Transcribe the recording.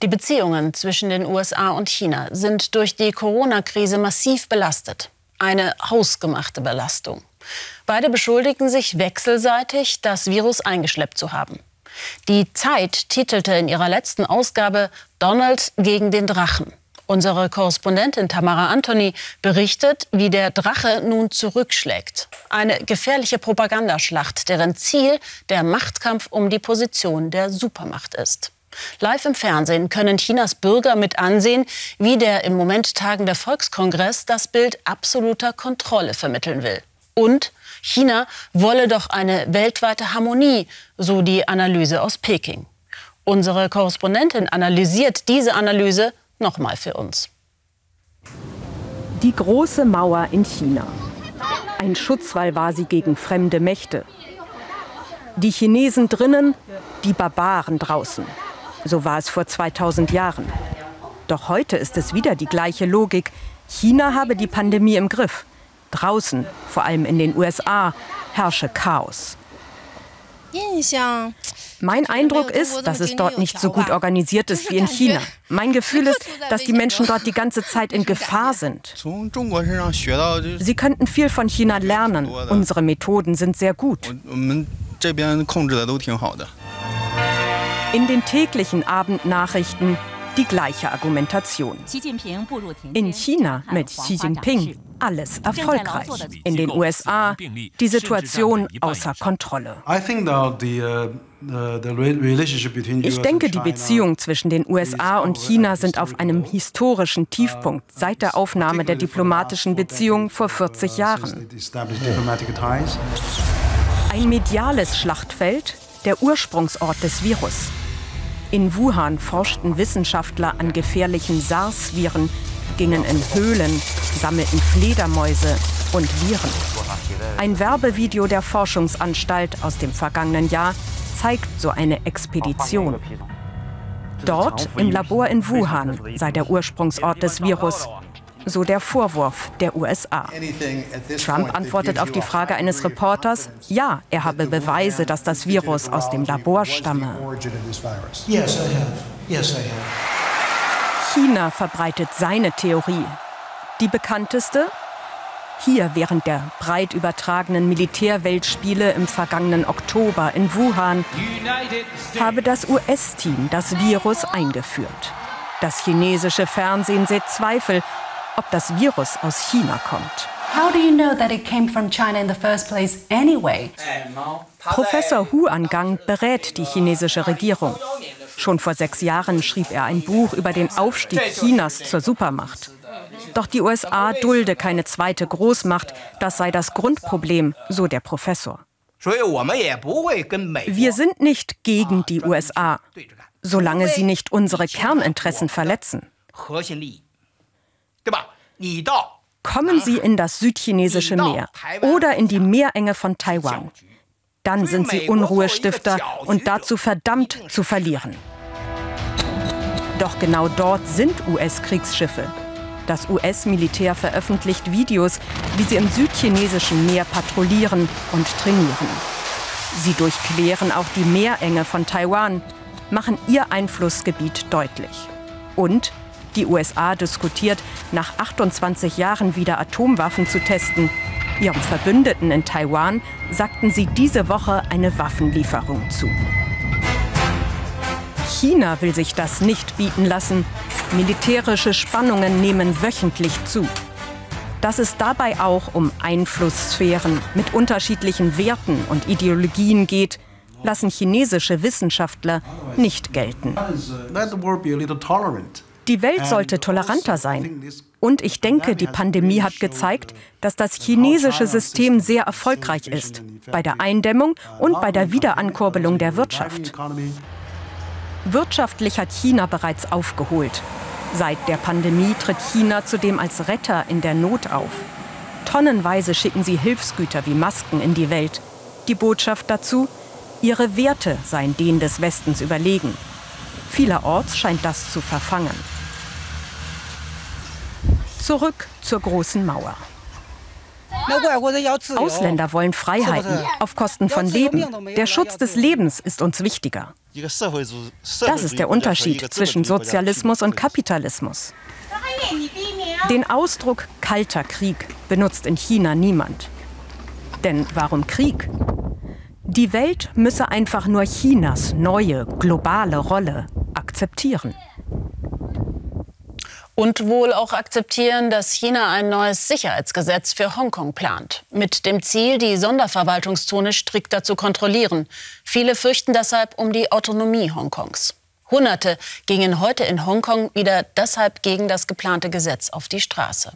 Die Beziehungen zwischen den USA und China sind durch die Corona-Krise massiv belastet. Eine hausgemachte Belastung. Beide beschuldigen sich wechselseitig, das Virus eingeschleppt zu haben. Die Zeit titelte in ihrer letzten Ausgabe Donald gegen den Drachen. Unsere Korrespondentin Tamara Anthony berichtet, wie der Drache nun zurückschlägt. Eine gefährliche Propagandaschlacht, deren Ziel der Machtkampf um die Position der Supermacht ist. Live im Fernsehen können Chinas Bürger mit ansehen, wie der im Moment tagende Volkskongress das Bild absoluter Kontrolle vermitteln will. Und China wolle doch eine weltweite Harmonie, so die Analyse aus Peking. Unsere Korrespondentin analysiert diese Analyse nochmal für uns. Die große Mauer in China. Ein Schutzwall war sie gegen fremde Mächte. Die Chinesen drinnen, die Barbaren draußen. So war es vor 2000 Jahren. Doch heute ist es wieder die gleiche Logik. China habe die Pandemie im Griff. Draußen, vor allem in den USA, herrsche Chaos. Mein Eindruck ist, dass es dort nicht so gut organisiert ist wie in China. Mein Gefühl ist, dass die Menschen dort die ganze Zeit in Gefahr sind. Sie könnten viel von China lernen. Unsere Methoden sind sehr gut. In den täglichen Abendnachrichten die gleiche Argumentation. In China mit Xi Jinping alles erfolgreich. In den USA die Situation außer Kontrolle. Ich denke, die Beziehungen zwischen den USA und China sind auf einem historischen Tiefpunkt seit der Aufnahme der diplomatischen Beziehungen vor 40 Jahren. Ein mediales Schlachtfeld, der Ursprungsort des Virus. In Wuhan forschten Wissenschaftler an gefährlichen SARS-Viren, gingen in Höhlen, sammelten Fledermäuse und Viren. Ein Werbevideo der Forschungsanstalt aus dem vergangenen Jahr zeigt so eine Expedition. Dort im Labor in Wuhan sei der Ursprungsort des Virus so der Vorwurf der USA. Trump antwortet auf die Frage eines Reporters, ja, er habe Beweise, dass das Virus aus dem Labor stamme. China verbreitet seine Theorie. Die bekannteste? Hier während der breit übertragenen Militärweltspiele im vergangenen Oktober in Wuhan habe das US-Team das Virus eingeführt. Das chinesische Fernsehen sieht Zweifel, ob das Virus aus China kommt. Professor Hu Angang berät die chinesische Regierung. Schon vor sechs Jahren schrieb er ein Buch über den Aufstieg Chinas zur Supermacht. Doch die USA dulde keine zweite Großmacht, das sei das Grundproblem, so der Professor. Wir sind nicht gegen die USA, solange sie nicht unsere Kerninteressen verletzen. Kommen Sie in das südchinesische Meer oder in die Meerenge von Taiwan. Dann sind Sie Unruhestifter und dazu verdammt zu verlieren. Doch genau dort sind US-Kriegsschiffe. Das US-Militär veröffentlicht Videos, wie sie im südchinesischen Meer patrouillieren und trainieren. Sie durchqueren auch die Meerenge von Taiwan, machen ihr Einflussgebiet deutlich. Und die USA diskutiert, nach 28 Jahren wieder Atomwaffen zu testen. Ihrem Verbündeten in Taiwan sagten sie diese Woche eine Waffenlieferung zu. China will sich das nicht bieten lassen. Militärische Spannungen nehmen wöchentlich zu. Dass es dabei auch um Einflusssphären mit unterschiedlichen Werten und Ideologien geht, lassen chinesische Wissenschaftler nicht gelten. Die Welt sollte toleranter sein. Und ich denke, die Pandemie hat gezeigt, dass das chinesische System sehr erfolgreich ist bei der Eindämmung und bei der Wiederankurbelung der Wirtschaft. Wirtschaftlich hat China bereits aufgeholt. Seit der Pandemie tritt China zudem als Retter in der Not auf. Tonnenweise schicken sie Hilfsgüter wie Masken in die Welt. Die Botschaft dazu, ihre Werte seien denen des Westens überlegen. Vielerorts scheint das zu verfangen. Zurück zur großen Mauer. Ausländer wollen Freiheiten auf Kosten von Leben. Der Schutz des Lebens ist uns wichtiger. Das ist der Unterschied zwischen Sozialismus und Kapitalismus. Den Ausdruck kalter Krieg benutzt in China niemand. Denn warum Krieg? Die Welt müsse einfach nur Chinas neue globale Rolle akzeptieren. Und wohl auch akzeptieren, dass China ein neues Sicherheitsgesetz für Hongkong plant. Mit dem Ziel, die Sonderverwaltungszone strikter zu kontrollieren. Viele fürchten deshalb um die Autonomie Hongkongs. Hunderte gingen heute in Hongkong wieder deshalb gegen das geplante Gesetz auf die Straße.